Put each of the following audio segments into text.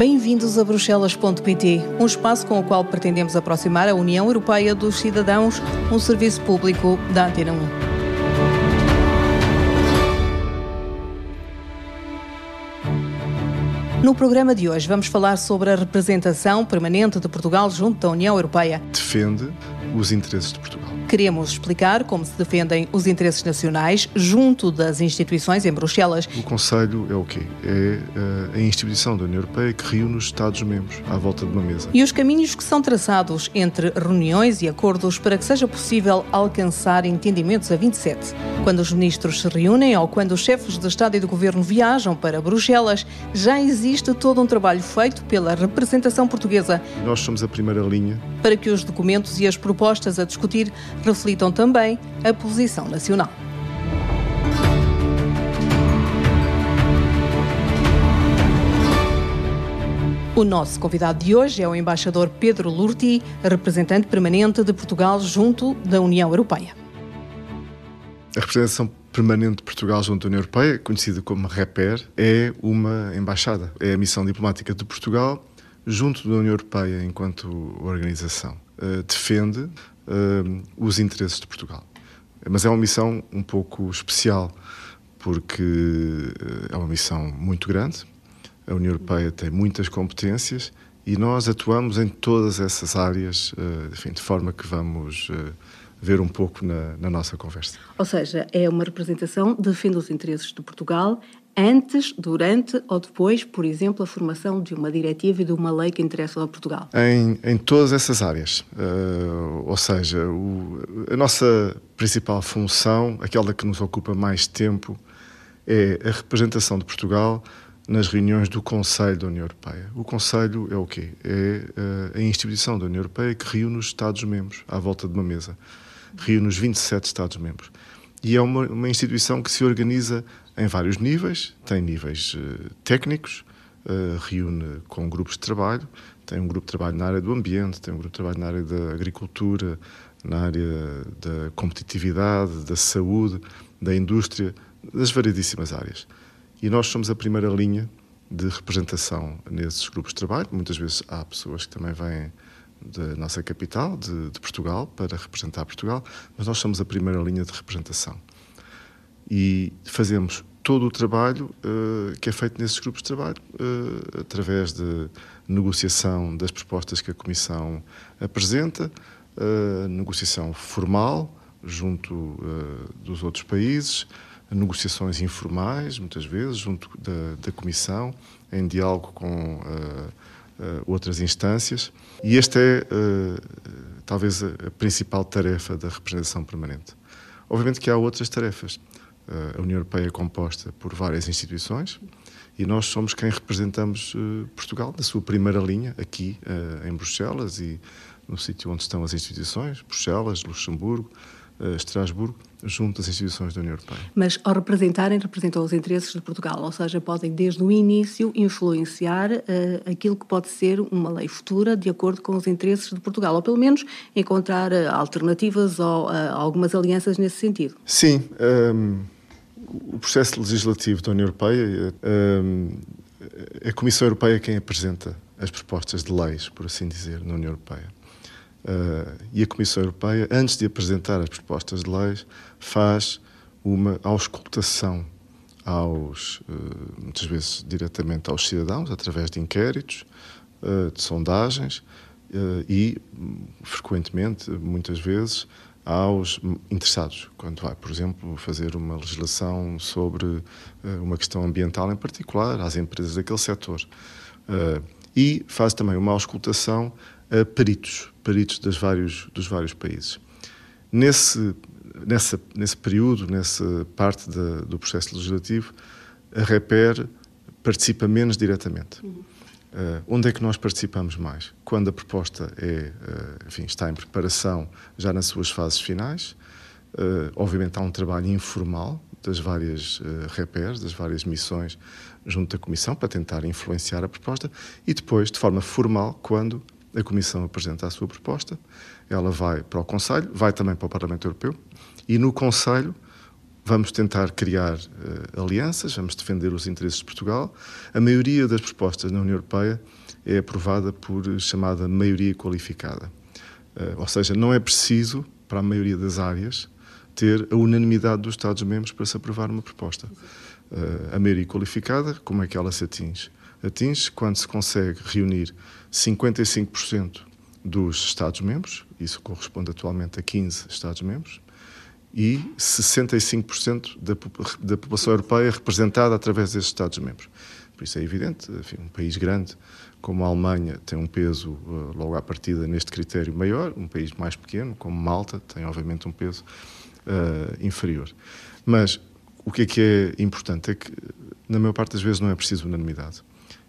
Bem-vindos a Bruxelas.pt, um espaço com o qual pretendemos aproximar a União Europeia dos cidadãos, um serviço público da Antena 1. No programa de hoje vamos falar sobre a representação permanente de Portugal junto da União Europeia. Defende os interesses de Portugal. Queremos explicar como se defendem os interesses nacionais junto das instituições em Bruxelas. O Conselho é o quê? É eh, a instituição da União Europeia que reúne os Estados-membros à volta de uma mesa. E os caminhos que são traçados entre reuniões e acordos para que seja possível alcançar entendimentos a 27. Quando os ministros se reúnem ou quando os chefes de Estado e de Governo viajam para Bruxelas, já existe todo um trabalho feito pela representação portuguesa. Nós somos a primeira linha. Para que os documentos e as propostas a discutir reflitam também a posição nacional. O nosso convidado de hoje é o embaixador Pedro Lurti, representante permanente de Portugal junto da União Europeia. A representação permanente de Portugal junto à União Europeia, conhecida como REPER, é uma embaixada. É a missão diplomática de Portugal junto da União Europeia enquanto organização. Uh, defende uh, os interesses de Portugal. Mas é uma missão um pouco especial, porque uh, é uma missão muito grande. A União Europeia tem muitas competências e nós atuamos em todas essas áreas, uh, enfim, de forma que vamos ver um pouco na, na, nossa conversa. Ou seja, é uma representação, defende os interesses de Portugal antes, durante ou depois, por exemplo, a formação de uma diretiva e de uma lei que interessa a Portugal? Em, em todas essas áreas. Uh, ou seja, o, a nossa principal função, aquela que nos ocupa mais tempo, é a representação de Portugal nas reuniões do Conselho da União Europeia. O Conselho é o quê? É uh, a instituição da União Europeia que reúne os Estados-membros à volta de uma mesa. Reúne os 27 Estados-membros. E é uma, uma instituição que se organiza em vários níveis, tem níveis uh, técnicos, uh, reúne com grupos de trabalho, tem um grupo de trabalho na área do ambiente, tem um grupo de trabalho na área da agricultura, na área da competitividade, da saúde, da indústria, das variedíssimas áreas. E nós somos a primeira linha de representação nesses grupos de trabalho. Muitas vezes há pessoas que também vêm da nossa capital, de, de Portugal, para representar Portugal, mas nós somos a primeira linha de representação. E fazemos todo o trabalho uh, que é feito nesses grupos de trabalho, uh, através de negociação das propostas que a Comissão apresenta, uh, negociação formal junto dos outros países, negociações informais, muitas vezes, junto da, da Comissão, em diálogo com outras instâncias. E esta é talvez a principal tarefa da representação permanente. Obviamente que há outras tarefas a União Europeia é composta por várias instituições e nós somos quem representamos uh, Portugal na sua primeira linha, aqui uh, em Bruxelas e no sítio onde estão as instituições, Bruxelas, Luxemburgo, Estrasburgo, junto às instituições da União Europeia. Mas ao representarem, representam os interesses de Portugal, ou seja, podem desde o início influenciar aquilo que pode ser uma lei futura de acordo com os interesses de Portugal, ou pelo menos encontrar alternativas ou algumas alianças nesse sentido. Sim. Um ehm, o processo legislativo da União Europeia, hum, é a Comissão Europeia quem apresenta as propostas de leis, por assim dizer, na União Europeia. Uh, e a Comissão Europeia, antes de apresentar as propostas de leis, faz uma auscultação aos, uh, muitas vezes diretamente aos cidadãos, através de inquéritos, uh, de sondagens e, frequentemente, muitas vezes, aos interessados, quando vai, por exemplo, fazer uma legislação sobre eh, uma questão ambiental em particular, às empresas daquele setor. Eh, e faz também uma auscultação a peritos, peritos das vários, dos vários países. Nesse, nessa, nesse período, nessa parte do processo legislativo, a REPER participa menos diretamente. Uhum. Uh, onde é que nós participamos mais? Quando a proposta é, uh, enfim, está em preparação já nas suas fases finais. Uh, obviamente há um trabalho informal das várias uh, repers, das várias missões junto à Comissão para tentar influenciar a proposta e depois, de forma formal, quando a Comissão apresenta a sua proposta, ela vai para o Conselho, vai também para o Parlamento Europeu e no Conselho vamos tentar criar uh, alianças, vamos defender os interesses de Portugal. A maioria das propostas na União Europeia é aprovada por chamada maioria qualificada. Uh, ou seja, não é preciso, para a maioria das áreas, ter a unanimidade dos Estados-membros para se aprovar uma proposta. Uh, a maioria qualificada, como é que ela se atinge? Atinge quando se consegue reunir 55% dos Estados-membros, isso corresponde atualmente a 15 Estados-membros, e 65% da, da população europeia representada através desses Estados-membros. Por isso é evidente, enfim, um país grande como a Alemanha tem um peso uh, logo à partida neste critério maior, um país mais pequeno, como Malta, tem obviamente um peso uh, inferior. Mas o que é que é importante é que, na maior parte das vezes, não é preciso unanimidade.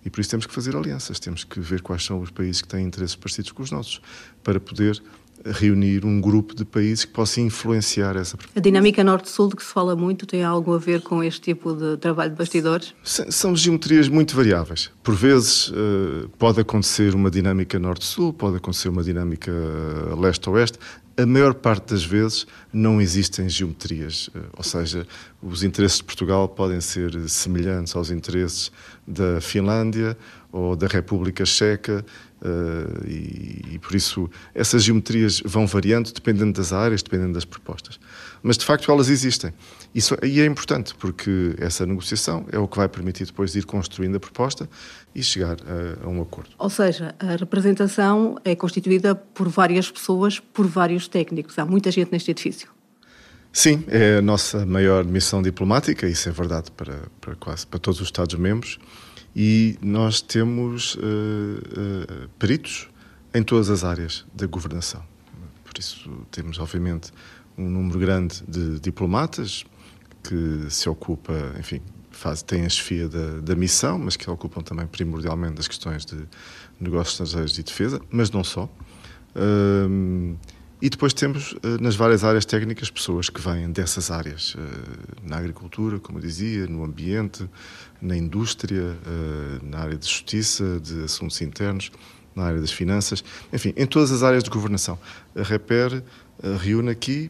E por isso temos que fazer alianças, temos que ver quais são os países que têm interesses parecidos com os nossos, para poder reunir um grupo de países que possa influenciar essa. A dinâmica norte-sul de que se fala muito tem algo a ver com este tipo de trabalho de bastidores? São geometrias muito variáveis. Por vezes eh, pode acontecer uma dinâmica norte-sul, pode acontecer uma dinâmica leste-oeste. A maior parte das vezes não existem geometrias, eh, ou seja, os interesses de Portugal podem ser semelhantes aos interesses da Finlândia ou da República Checa Uh, e, e, por isso essas geometrias vão variando dependendo das áreas, dependendo das propostas. Mas de facto elas existem. Isso, e é importante porque essa negociação é o que vai permitir depois de ir construindo a proposta e chegar a, a um acordo. Ou seja, a representação é constituída por várias pessoas, por vários técnicos. Há muita gente neste edifício. Sim, é a nossa maior missão diplomática, isso é verdade para, para quase para todos os Estados-membros e nós temos uh, uh, peritos em todas as áreas da governação. Por isso, temos, obviamente, um número grande de diplomatas que se ocupa, enfim, faz, têm a chefia da, da missão, mas que ocupam também primordialmente das questões de negócios estrangeiros e defesa, mas não só. Uh, e depois temos eh, nas várias áreas técnicas pessoas que vêm dessas áreas, eh, na agricultura, como eu dizia, no ambiente, na indústria, eh, na área de justiça, de assuntos internos, na área das finanças, enfim, em todas as áreas de governação. A REPER reúne aqui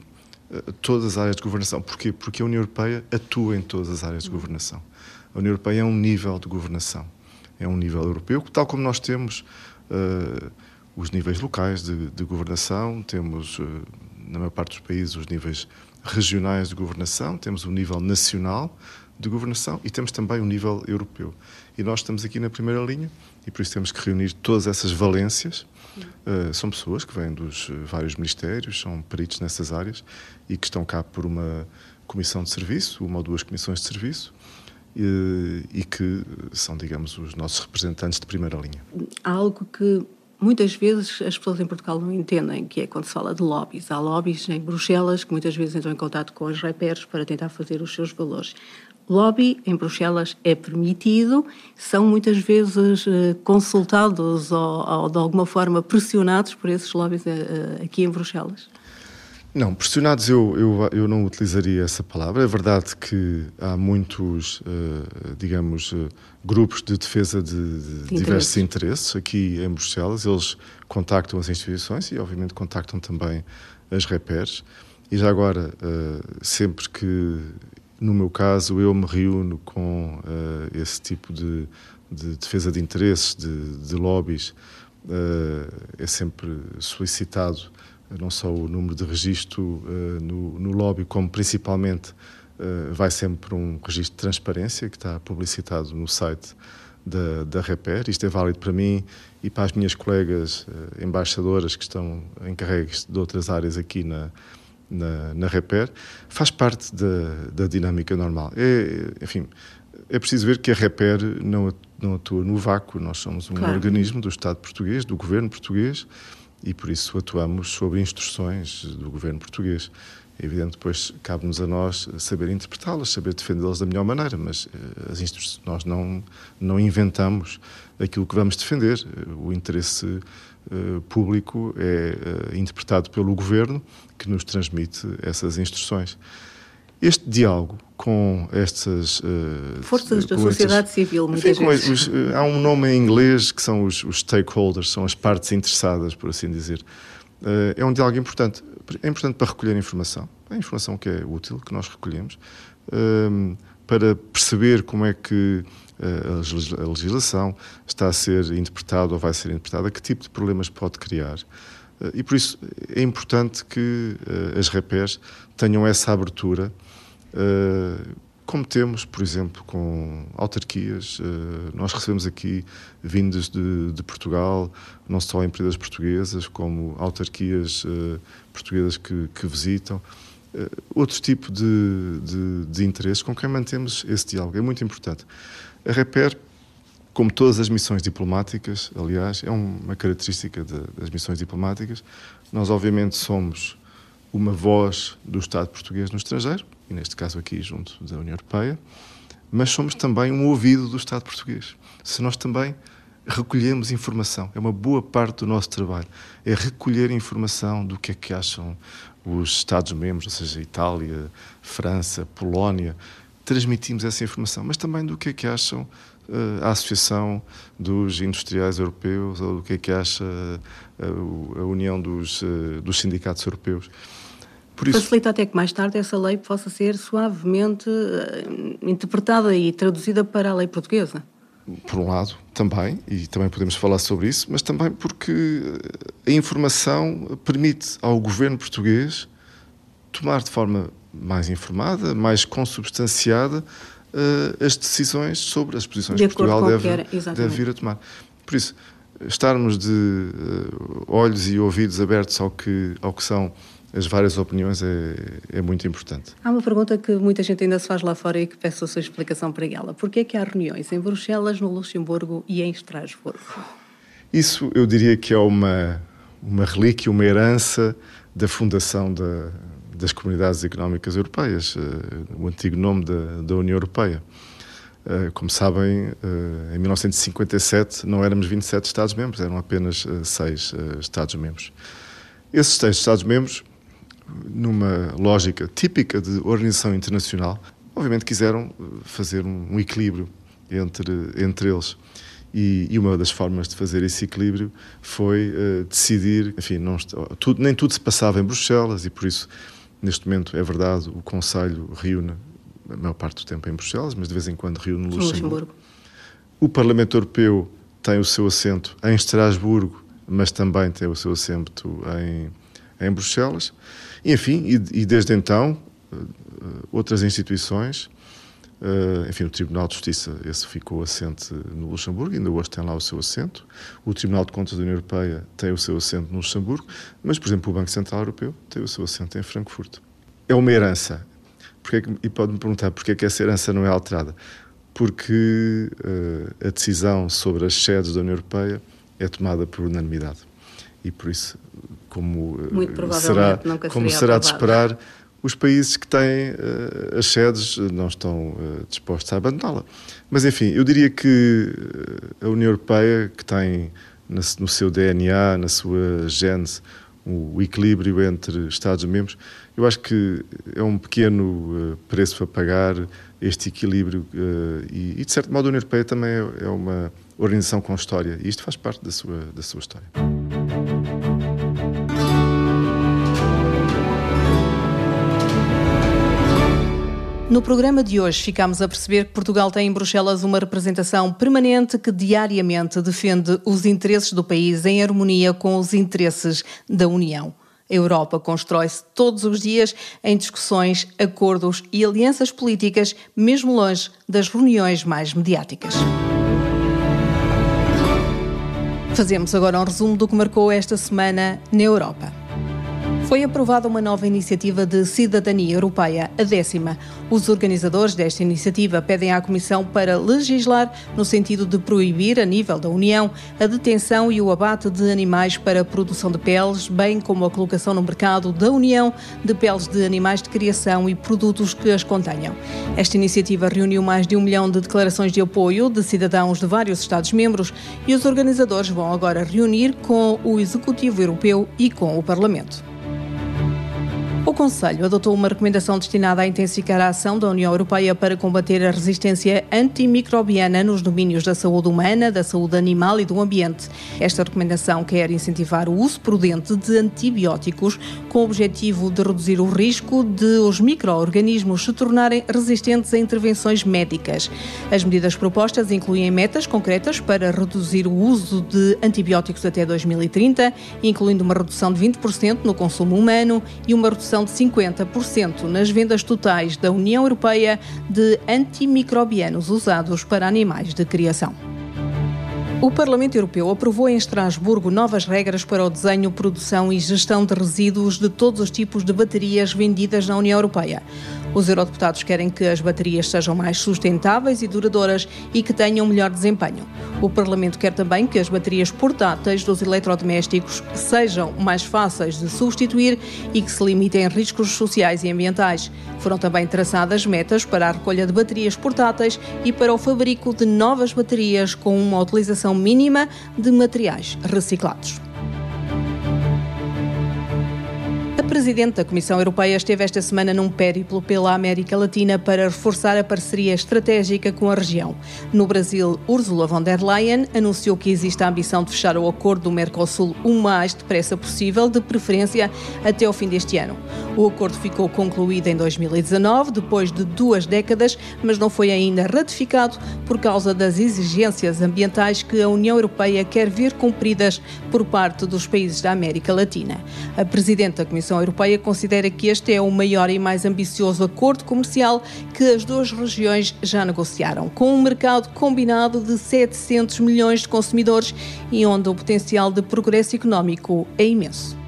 todas as áreas de governação. Porquê? Porque a União Europeia atua em todas as áreas de governação. A União Europeia é um nível de governação, é um nível europeu, tal como nós temos. Uh, os níveis locais de, de governação, temos, eh, na maior parte dos países, os níveis regionais de governação, temos o nível nacional de governação e temos também o nível europeu. E nós estamos aqui na primeira linha e por isso temos que reunir todas essas valências. Uh, são pessoas que vêm dos vários ministérios, são peritos nessas áreas e que estão cá por uma comissão de serviço, uma ou duas comissões de serviço, e, e que são, digamos, os nossos representantes de primeira linha. Há algo que muitas vezes as pessoas em Portugal não entendem, que é quando se fala de lobbies. Há lobbies em Bruxelas que muitas vezes entram em contato com os repairs para tentar fazer os seus valores. Lobby em Bruxelas é permitido, são muitas vezes eh, consultados ou, ou de alguma forma pressionados por esses lobbies eh, eh, aqui em Bruxelas? Não, pressionados eu, eu, eu não utilizaria essa palavra. É verdade que há muitos, digamos, grupos de defesa de, de, diversos interesses aqui em Bruxelas. Eles contactam as instituições e, obviamente, contactam também as repairs. E já agora, sempre que, no meu caso, eu me reúno com esse tipo de, de, defesa de interesses, de, de lobbies, é sempre solicitado não só o número de registro uh, no, no lobby, como principalmente uh, vai sempre um registro de transparência que está publicitado no site da, da Reper. Isto é válido para mim e para as minhas colegas uh, embaixadoras que estão encarregues de outras áreas aqui na, na, na Reper. Faz parte da, da dinâmica normal. É, enfim, é preciso ver que a Reper não, não atua no vácuo. Nós somos um claro. organismo do Estado português, do governo português, e por isso atuamos sob instruções do governo português. É evidente, depois cabe-nos a nós saber interpretá-las, saber defendê-las da melhor maneira, mas uh, as instruções, nós não, não inventamos aquilo que vamos defender. O interesse público é uh, interpretado pelo governo que nos transmite essas instruções. Este diálogo com estas uh, forças da sociedade estas, civil, muitas enfim, vezes. Os, uh, há um nome em inglês que são os, os, stakeholders, são as partes interessadas, por assim dizer. é um diálogo importante. É importante para recolher informação, a informação que é útil, que nós recolhemos, para perceber como é que a legislação está a ser interpretada ou vai ser interpretada, que tipo de problemas pode criar. E por isso é importante que as repés tenham essa abertura como temos, por exemplo, com autarquias. Eh, nós recebemos aqui vindas de, de Portugal, não só empresas portuguesas, como autarquias eh, portuguesas que, que visitam. Eh, outro tipo de, de, de interesses com quem mantemos esse diálogo. É muito importante. A REPER, como todas as missões diplomáticas, aliás, é uma característica de, das missões diplomáticas, nós obviamente somos uma voz do Estado português no estrangeiro, e neste caso aqui junto da União Europeia, mas somos também um ouvido do Estado português. Se nós também recolhemos informação, é uma boa parte do nosso trabalho, é recolher informação do que é que acham os Estados-membros, ou seja, Itália, França, Polónia, transmitimos essa informação, mas também do que é que acham uh, a Associação dos Industriais Europeus ou do que é que acha uh, a União dos, uh, dos Sindicatos Europeus. Isso... Facilita até que mais tarde essa lei possa ser suavemente interpretada e traduzida para a lei portuguesa. Por um lado, também, e também podemos falar sobre isso, mas também porque eh, a informação permite ao governo português tomar de forma mais informada, mais consubstanciada, uh, as decisões sobre as posições de que Portugal deve, deve vir a tomar. Por isso, estarmos de uh, olhos e ouvidos abertos ao que, ao que são as várias opiniões é, é, muito importante. Há uma pergunta que muita gente ainda se faz lá fora e que peço a sua explicação para ela. Por que é que há reuniões em Bruxelas, no Luxemburgo e em Estrasburgo? Isso eu diria que é uma, uma relíquia, uma herança da fundação da, das Comunidades Económicas Europeias, uh, o antigo nome da, da União Europeia. Uh, como sabem, uh, em 1957 não éramos 27 Estados-membros, eram apenas seis Estados-membros. Esses seis Estados-membros numa lógica típica de organização internacional, obviamente quiseram eh, fazer um, equilíbrio entre, entre eles. E, e, uma das formas de fazer esse equilíbrio foi uh, decidir, enfim, não, tudo, nem tudo se passava em Bruxelas e por isso, neste momento, é verdade, o Conselho reúne a maior parte do tempo em Bruxelas, mas de vez em quando reúne no Luxemburgo. Luxemburgo. O Parlamento Europeu tem o seu assento em Estrasburgo, mas também tem o seu assento em, em Bruxelas. Enfim, e, e desde então, eh, outras instituições, Uh, enfim, o Tribunal de Justiça, esse ficou assente no Luxemburgo, ainda hoje tem lá o seu assento. O Tribunal de Contas da União Europeia tem o seu assento no Luxemburgo, mas, por exemplo, o Banco Central Europeu tem o seu assento em Frankfurt. É uma herança. Porque, e pode-me perguntar porquê é que essa herança não é alterada? Porque uh, a decisão sobre as sedes da União Europeia é tomada por unanimidade. E por isso como eh, será, como será de esperar, os países que têm uh, as sedes não estão uh, dispostos a abandoná-la. Mas, enfim, eu diria que a União Europeia, que tem no seu DNA, na sua gênese, o equilíbrio entre Estados-membros, eu acho que é um pequeno uh, preço a pagar este equilíbrio e, e, de certo modo, a União Europeia também é, é uma organização com história e isto faz parte da sua, da sua história. No programa de hoje ficamos a perceber que Portugal tem em Bruxelas uma representação permanente que diariamente defende os interesses do país em harmonia com os interesses da União. A Europa constrói-se todos os dias em discussões, acordos e alianças políticas, mesmo longe das reuniões mais mediáticas. Fazemos agora um resumo do que marcou esta semana na Europa. Foi aprovada uma nova iniciativa de cidadania europeia, a décima. Os organizadores desta iniciativa pedem à Comissão para legislar no sentido de proibir, a nível da União, a detenção e o abate de animais para a produção de peles, bem como a colocação no mercado da União de peles de animais de criação e produtos que as contenham. Esta iniciativa reuniu mais de um milhão de declarações de apoio de cidadãos de vários Estados-membros e os organizadores vão agora reunir com o Executivo Europeu e com o Parlamento. O Conselho adotou uma recomendação destinada a intensificar a ação da União Europeia para combater a resistência antimicrobiana nos domínios da saúde humana, da saúde animal e do ambiente. Esta recomendação quer incentivar o uso prudente de antibióticos com o objetivo de reduzir o risco de os micro-organismos se tornarem resistentes a intervenções médicas. As medidas propostas incluem metas concretas para reduzir o uso de antibióticos até 2030, incluindo uma redução de 20% no consumo humano e uma redução de 50% nas vendas totais da União Europeia de antimicrobianos usados para animais de criação. O Parlamento Europeu aprovou em Estrasburgo novas regras para o desenho, produção e gestão de resíduos de todos os tipos de baterias vendidas na União Europeia. Os eurodeputados querem que as baterias sejam mais sustentáveis e duradouras e que tenham melhor desempenho. O Parlamento quer também que as baterias portáteis dos eletrodomésticos sejam mais fáceis de substituir e que se limitem riscos sociais e ambientais. Foram também traçadas metas para a recolha de baterias portáteis e para o fabrico de novas baterias com uma utilização mínima de materiais reciclados. Presidente da Comissão Europeia esteve esta semana num périplo pela América Latina para reforçar a parceria estratégica com a região. No Brasil, Ursula von der Leyen anunciou que existe a ambição de fechar o acordo do Mercosul o mais depressa possível, de preferência até o fim deste ano. O acordo ficou concluído em 2019, depois de duas décadas, mas não foi ainda ratificado por causa das exigências ambientais que a União Europeia quer ver cumpridas por parte dos países da América Latina. A Presidente da Comissão Europeia considera que este é o maior e mais ambicioso acordo comercial que as duas regiões já negociaram, com um mercado combinado de 700 milhões de consumidores e onde o potencial de progresso económico é imenso.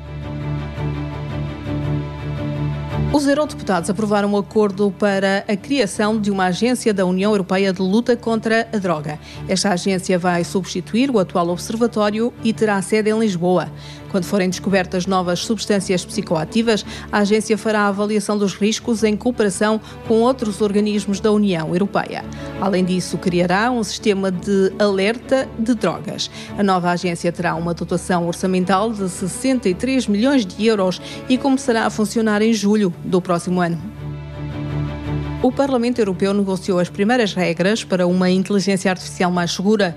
Os eurodeputados aprovaram um acordo para a criação de uma agência da União Europeia de luta contra a droga. Esta agência vai substituir o atual observatório e terá sede em Lisboa. Quando forem descobertas novas substâncias psicoativas, a agência fará a avaliação dos riscos em cooperação com outros organismos da União Europeia. Além disso, criará um sistema de alerta de drogas. A nova agência terá uma dotação orçamental de 63 milhões de euros e começará a funcionar em julho do próximo ano. O Parlamento Europeu negociou as primeiras regras para uma inteligência artificial mais segura.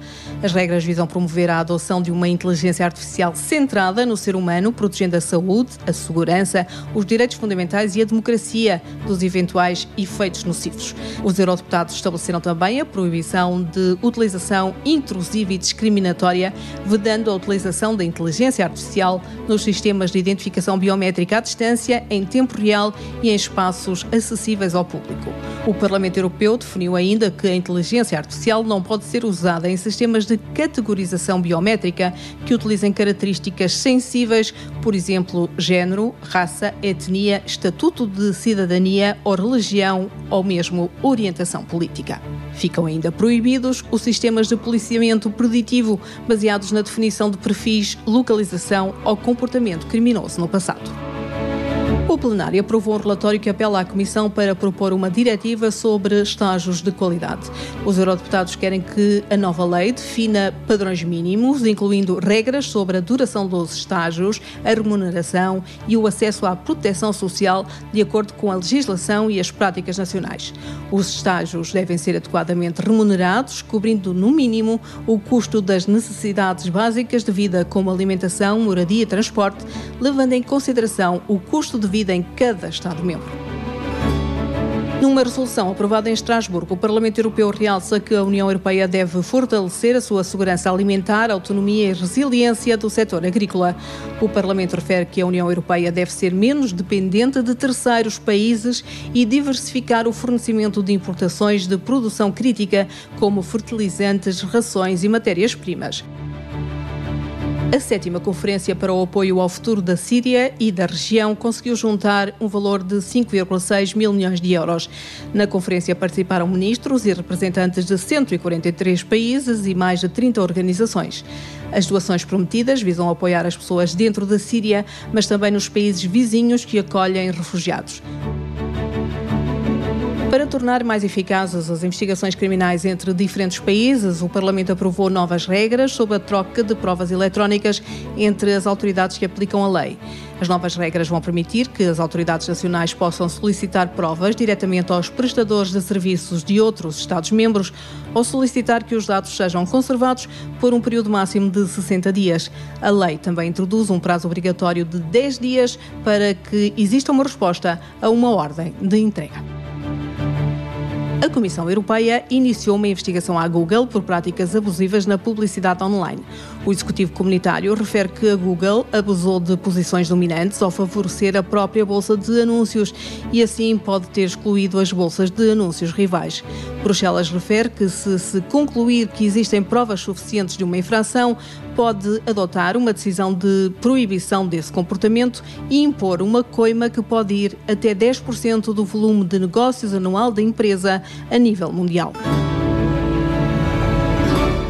As regras visam promover a adoção de uma inteligência artificial centrada no ser humano, protegendo a saúde, a segurança, os direitos fundamentais e a democracia dos eventuais efeitos nocivos. Os eurodeputados estabeleceram também a proibição de utilização intrusiva e discriminatória, vedando a utilização da inteligência artificial nos sistemas de identificação biométrica à distância, em tempo real e em espaços acessíveis ao público. O Parlamento Europeu definiu ainda que a inteligência artificial não pode ser usada em sistemas de categorização biométrica que utilizem características sensíveis, por exemplo, género, raça, etnia, estatuto de cidadania ou religião ou mesmo orientação política. Ficam ainda proibidos os sistemas de policiamento preditivo baseados na definição de perfis, localização ou comportamento criminoso no passado. O plenário aprovou um relatório que apela à Comissão para propor uma diretiva sobre estágios de qualidade. Os eurodeputados querem que a nova lei defina padrões mínimos, incluindo regras sobre a duração dos estágios, a remuneração e o acesso à proteção social, de acordo com a legislação e as práticas nacionais. Os estágios devem ser adequadamente remunerados, cobrindo, no mínimo, o custo das necessidades básicas de vida, como alimentação, moradia e transporte, levando em consideração o custo de vida vida em cada Estado-membro. Numa resolução aprovada em Estrasburgo, o Parlamento Europeu realça que a União Europeia deve fortalecer a sua segurança alimentar, autonomia e resiliência do setor agrícola. O Parlamento refere que a União Europeia deve ser menos dependente de terceiros países e diversificar o fornecimento de importações de produção crítica, como fertilizantes, rações e matérias-primas. A sétima Conferência para o Apoio ao Futuro da Síria e da região conseguiu juntar um valor de 5,6 mil milhões de euros. Na conferência participaram ministros e representantes de 143 países e mais de 30 organizações. As doações prometidas visam apoiar as pessoas dentro da Síria, mas também nos países vizinhos que acolhem refugiados. Para tornar mais eficazes as investigações criminais entre diferentes países, o Parlamento aprovou novas regras sobre a troca de provas eletrónicas entre as autoridades que aplicam a lei. As novas regras vão permitir que as autoridades nacionais possam solicitar provas diretamente aos prestadores de serviços de outros Estados-membros ou solicitar que os dados sejam conservados por um período máximo de 60 dias. A lei também introduz um prazo obrigatório de 10 dias para que exista uma resposta a uma ordem de entrega. A Comissão Europeia iniciou uma investigação à Google por práticas abusivas na publicidade online. O Executivo Comunitário refere que a Google abusou de posições dominantes ao favorecer a própria bolsa de anúncios e assim pode ter excluído as bolsas de anúncios rivais. Bruxelas refere que se se concluir que existem provas suficientes de uma infração, pode adotar uma decisão de proibição desse comportamento e impor uma coima que pode ir até 10% do volume de negócios anual da empresa a nível mundial.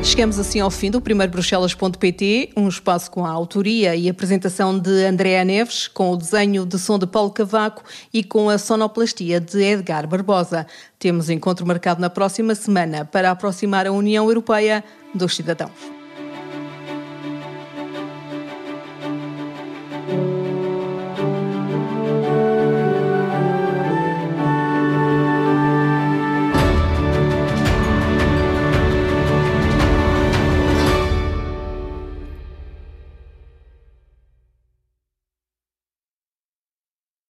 Chegamos assim ao fim do primeiro Bruxelas.pt, um espaço com a autoria e apresentação de Andréa Neves, com o desenho de som de Paulo Cavaco e com a sonoplastia de Edgar Barbosa. Temos encontro marcado na próxima semana para aproximar a União Europeia dos cidadãos.